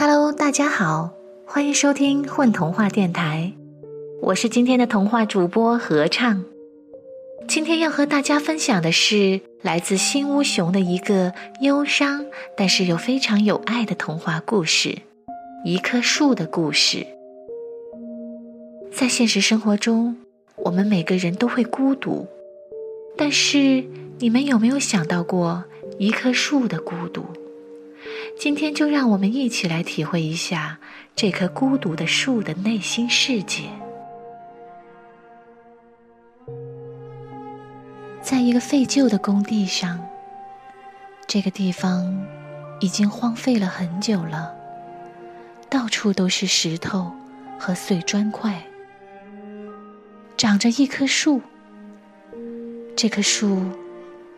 Hello，大家好，欢迎收听混童话电台，我是今天的童话主播合唱。今天要和大家分享的是来自新屋熊的一个忧伤但是又非常有爱的童话故事——一棵树的故事。在现实生活中，我们每个人都会孤独，但是你们有没有想到过一棵树的孤独？今天就让我们一起来体会一下这棵孤独的树的内心世界。在一个废旧的工地上，这个地方已经荒废了很久了，到处都是石头和碎砖块，长着一棵树。这棵树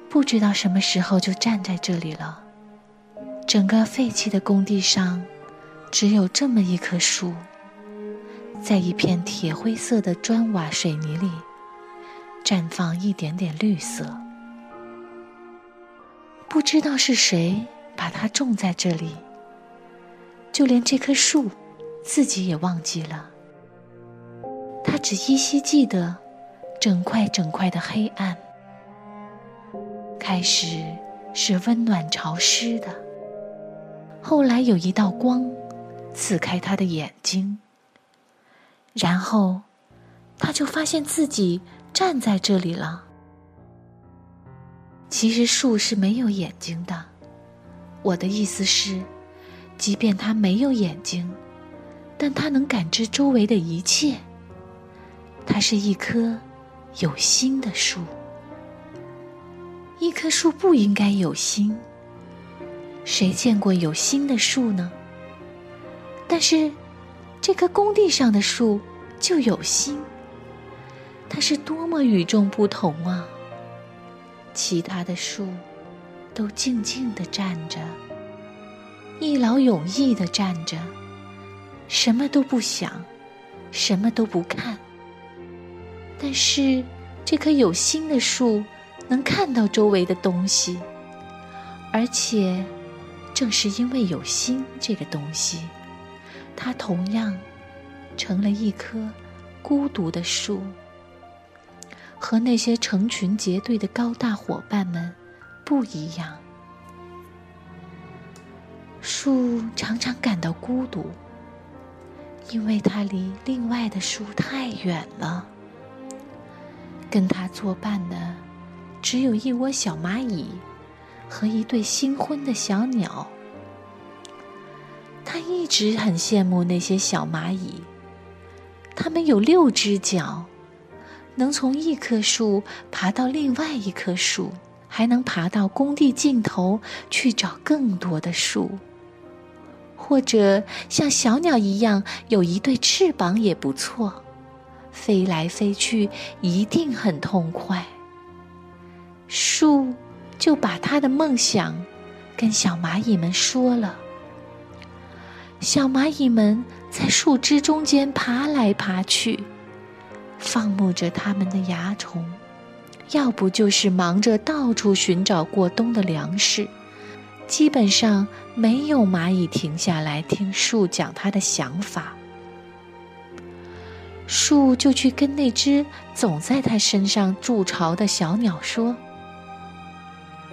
不知道什么时候就站在这里了。整个废弃的工地上，只有这么一棵树，在一片铁灰色的砖瓦水泥里，绽放一点点绿色。不知道是谁把它种在这里，就连这棵树自己也忘记了。它只依稀记得，整块整块的黑暗，开始是温暖潮湿的。后来有一道光刺开他的眼睛，然后他就发现自己站在这里了。其实树是没有眼睛的，我的意思是，即便它没有眼睛，但它能感知周围的一切。它是一棵有心的树，一棵树不应该有心。谁见过有心的树呢？但是，这棵工地上的树就有心。它是多么与众不同啊！其他的树都静静地站着，一劳永逸地站着，什么都不想，什么都不看。但是，这棵有心的树能看到周围的东西，而且。正是因为有心这个东西，它同样成了一棵孤独的树，和那些成群结队的高大伙伴们不一样。树常常感到孤独，因为它离另外的树太远了。跟它作伴的，只有一窝小蚂蚁。和一对新婚的小鸟，他一直很羡慕那些小蚂蚁。它们有六只脚，能从一棵树爬到另外一棵树，还能爬到工地尽头去找更多的树。或者像小鸟一样有一对翅膀也不错，飞来飞去一定很痛快。树。就把他的梦想跟小蚂蚁们说了。小蚂蚁们在树枝中间爬来爬去，放牧着他们的蚜虫，要不就是忙着到处寻找过冬的粮食。基本上没有蚂蚁停下来听树讲他的想法。树就去跟那只总在他身上筑巢的小鸟说。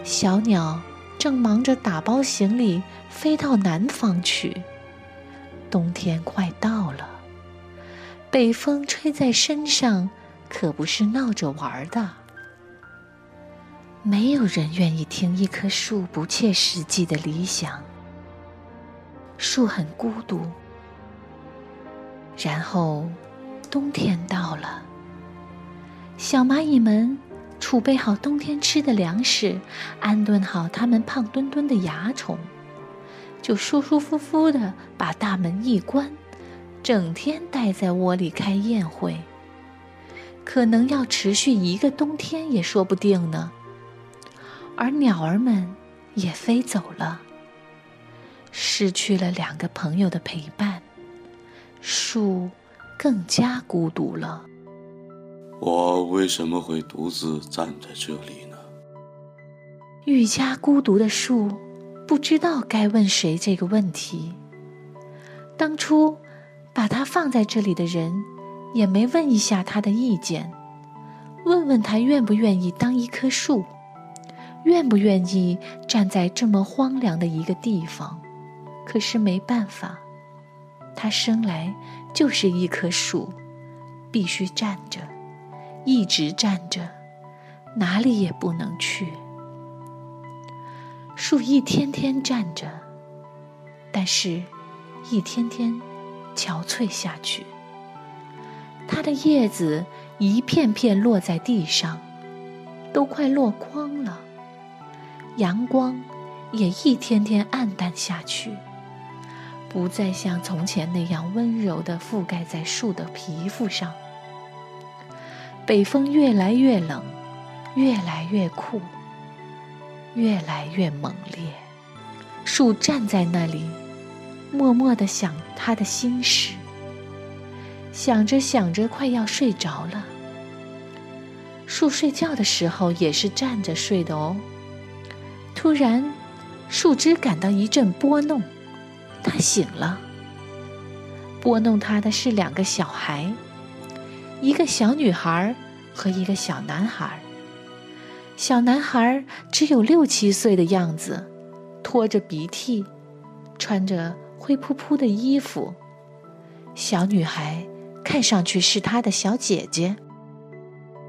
小鸟正忙着打包行李，飞到南方去。冬天快到了，北风吹在身上，可不是闹着玩的。没有人愿意听一棵树不切实际的理想。树很孤独。然后，冬天到了，小蚂蚁们。储备好冬天吃的粮食，安顿好他们胖墩墩的蚜虫，就舒舒服服的把大门一关，整天待在窝里开宴会。可能要持续一个冬天也说不定呢。而鸟儿们也飞走了，失去了两个朋友的陪伴，树更加孤独了。我为什么会独自站在这里呢？愈加孤独的树，不知道该问谁这个问题。当初把它放在这里的人，也没问一下他的意见，问问他愿不愿意当一棵树，愿不愿意站在这么荒凉的一个地方。可是没办法，他生来就是一棵树，必须站着，一直站着，哪里也不能去。树一天天站着，但是，一天天憔悴下去。它的叶子一片片落在地上，都快落光了。阳光也一天天暗淡下去。不再像从前那样温柔地覆盖在树的皮肤上。北风越来越冷，越来越酷，越来越猛烈。树站在那里，默默地想他的心事。想着想着，快要睡着了。树睡觉的时候也是站着睡的哦。突然，树枝感到一阵拨弄。他醒了，拨弄他的是两个小孩，一个小女孩和一个小男孩。小男孩只有六七岁的样子，拖着鼻涕，穿着灰扑扑的衣服。小女孩看上去是他的小姐姐，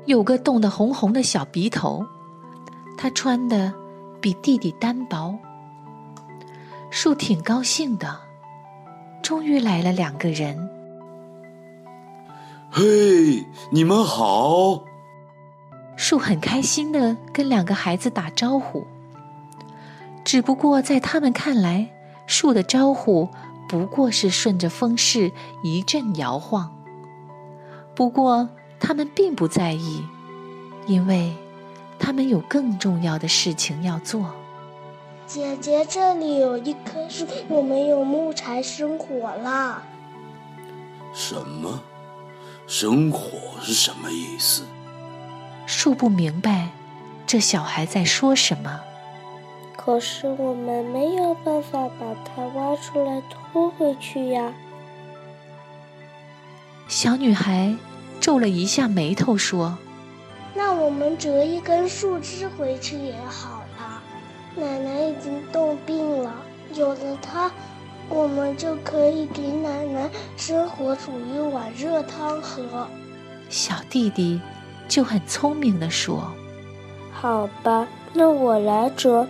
有个冻得红红的小鼻头。她穿的比弟弟单薄。树挺高兴的，终于来了两个人。嘿，你们好！树很开心的跟两个孩子打招呼。只不过在他们看来，树的招呼不过是顺着风势一阵摇晃。不过他们并不在意，因为他们有更重要的事情要做。姐姐，这里有一棵树，我们有木柴生火了。什么？生火是什么意思？树不明白，这小孩在说什么。可是我们没有办法把它挖出来拖回去呀。小女孩皱了一下眉头说：“那我们折一根树枝回去也好。”奶奶已经冻病了，有了它，我们就可以给奶奶生火煮一碗热汤喝。小弟弟就很聪明地说：“好吧，那我来折，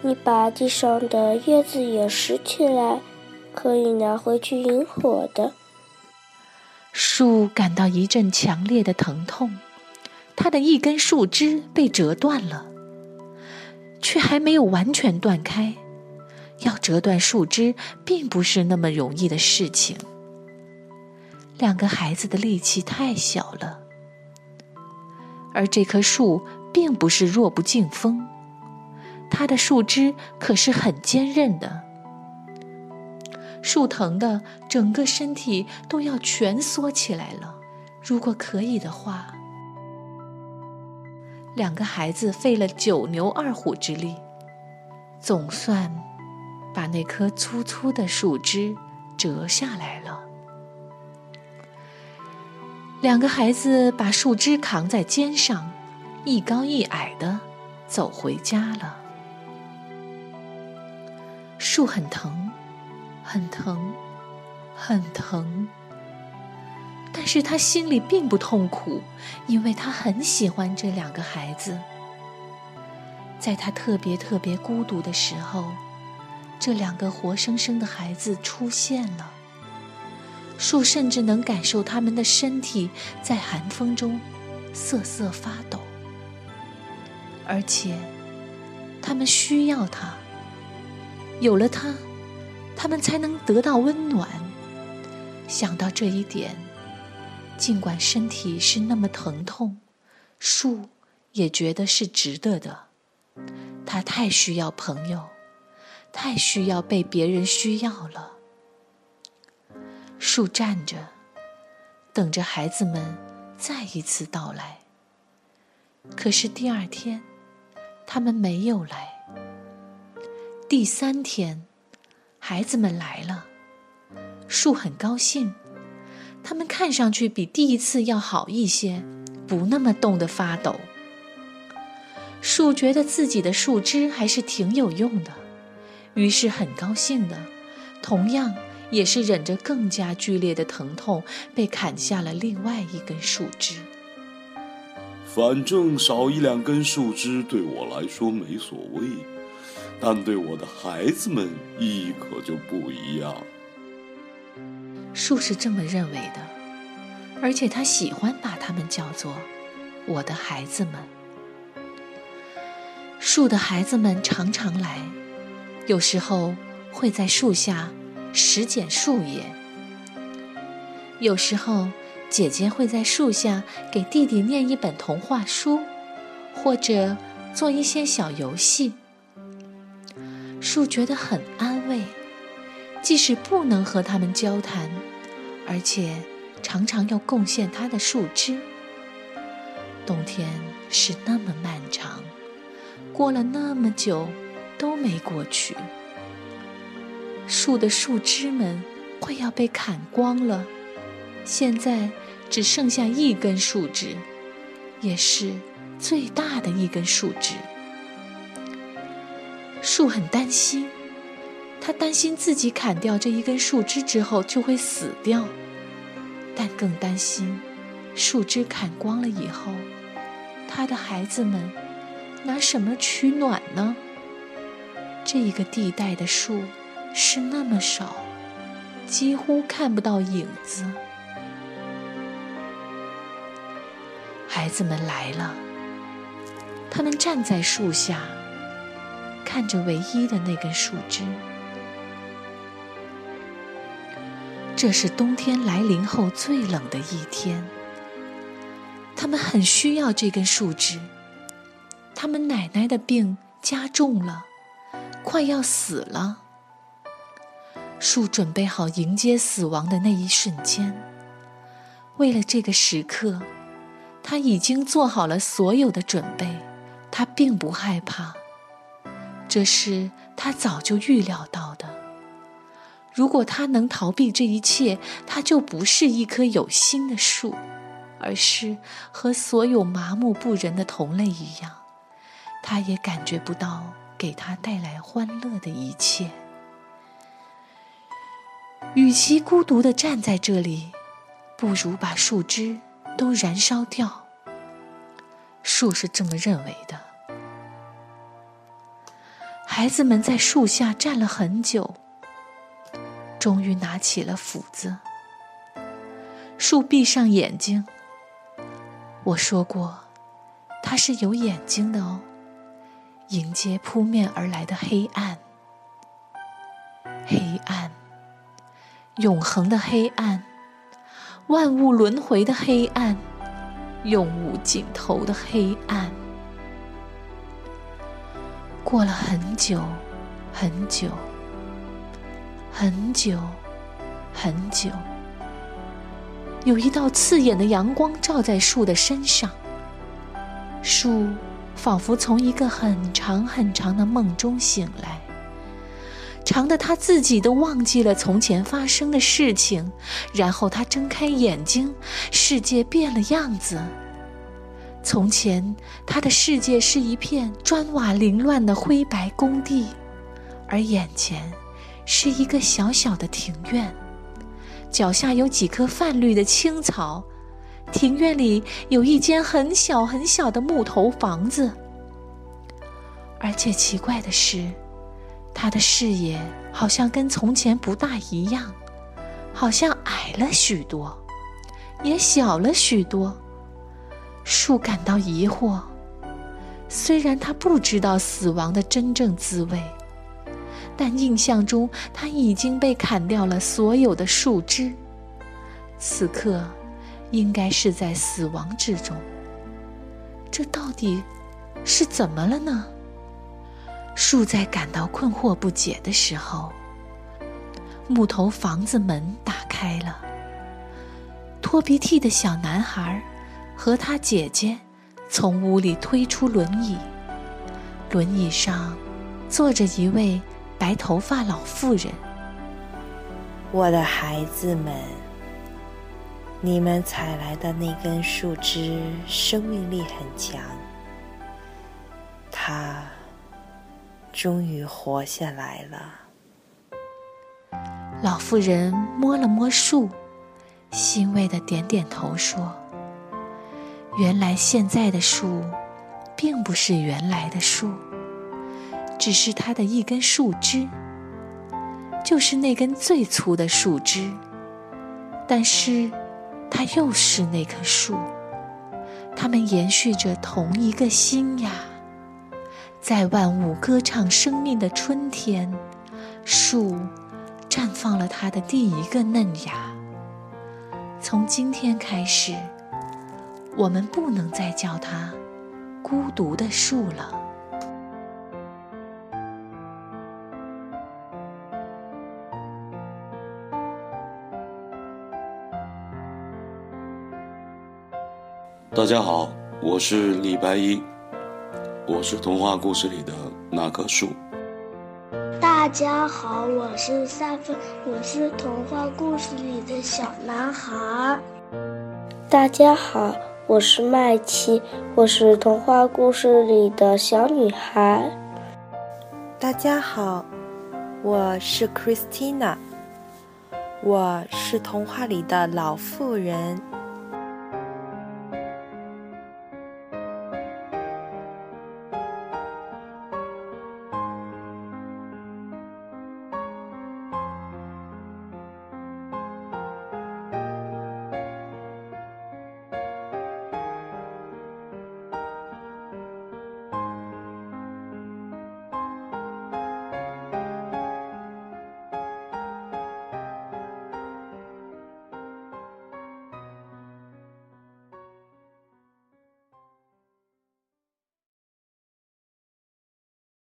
你把地上的叶子也拾起来，可以拿回去引火的。”树感到一阵强烈的疼痛，它的一根树枝被折断了。却还没有完全断开，要折断树枝并不是那么容易的事情。两个孩子的力气太小了，而这棵树并不是弱不禁风，它的树枝可是很坚韧的。树疼的整个身体都要蜷缩起来了。如果可以的话。两个孩子费了九牛二虎之力，总算把那棵粗粗的树枝折下来了。两个孩子把树枝扛在肩上，一高一矮的走回家了。树很疼，很疼，很疼。但是他心里并不痛苦，因为他很喜欢这两个孩子。在他特别特别孤独的时候，这两个活生生的孩子出现了。树甚至能感受他们的身体在寒风中瑟瑟发抖，而且他们需要它。有了它，他们才能得到温暖。想到这一点。尽管身体是那么疼痛，树也觉得是值得的。它太需要朋友，太需要被别人需要了。树站着，等着孩子们再一次到来。可是第二天，他们没有来。第三天，孩子们来了，树很高兴，他们看上去比第一次要好一些，不那么冻得发抖。树觉得自己的树枝还是挺有用的，于是很高兴的，同样也是忍着更加剧烈的疼痛，被砍下了另外一根树枝。反正少一两根树枝对我来说没所谓，但对我的孩子们意义可就不一样。树是这么认为的，而且他喜欢把他们叫做“我的孩子们”。树的孩子们常常来，有时候会在树下拾捡树叶，有时候。姐姐会在树下给弟弟念一本童话书，或者做一些小游戏。树觉得很安慰，即使不能和他们交谈，而且常常要贡献它的树枝。冬天是那么漫长，过了那么久都没过去，树的树枝们快要被砍光了。现在只剩下一根树枝，也是最大的一根树枝。树很担心，他担心自己砍掉这一根树枝之后就会死掉，但更担心树枝砍光了以后，他的孩子们拿什么取暖呢？这个地带的树是那么少，几乎看不到影子。孩子们来了，他们站在树下，看着唯一的那根树枝。这是冬天来临后最冷的一天，他们很需要这根树枝。他们奶奶的病加重了，快要死了。树准备好迎接死亡的那一瞬间，为了这个时刻。他已经做好了所有的准备，他并不害怕，这是他早就预料到的。如果他能逃避这一切，他就不是一棵有心的树，而是和所有麻木不仁的同类一样，他也感觉不到给他带来欢乐的一切。与其孤独地站在这里，不如把树枝。都燃烧掉。树是这么认为的。孩子们在树下站了很久，终于拿起了斧子。树闭上眼睛。我说过，它是有眼睛的哦，迎接扑面而来的黑暗。黑暗，永恒的黑暗。万物轮回的黑暗，永无尽头的黑暗。过了很久，很久，很久，很久，有一道刺眼的阳光照在树的身上，树仿佛从一个很长很长的梦中醒来。长的他自己都忘记了从前发生的事情，然后他睁开眼睛，世界变了样子。从前他的世界是一片砖瓦凌乱的灰白工地，而眼前是一个小小的庭院，脚下有几棵泛绿的青草，庭院里有一间很小很小的木头房子，而且奇怪的是。他的视野好像跟从前不大一样，好像矮了许多，也小了许多。树感到疑惑，虽然他不知道死亡的真正滋味，但印象中他已经被砍掉了所有的树枝，此刻应该是在死亡之中。这到底是怎么了呢？树在感到困惑不解的时候，木头房子门打开了。拖鼻涕的小男孩和他姐姐从屋里推出轮椅，轮椅上坐着一位白头发老妇人。我的孩子们，你们采来的那根树枝生命力很强，它终于活下来了。老妇人摸了摸树，欣慰的点点头说：“原来现在的树，并不是原来的树。”只是它的一根树枝，就是那根最粗的树枝，但是它又是那棵树，它们延续着同一个心呀。在万物歌唱生命的春天，树绽放了它的第一个嫩芽。从今天开始，我们不能再叫它孤独的树了。大家好，我是李白一，我是童话故事里的那棵树。大家好，我是三分，我是童话故事里的小男孩。大家好，我是麦琪，我是童话故事里的小女孩。大家好，我是 Christina，我是童话里的老妇人。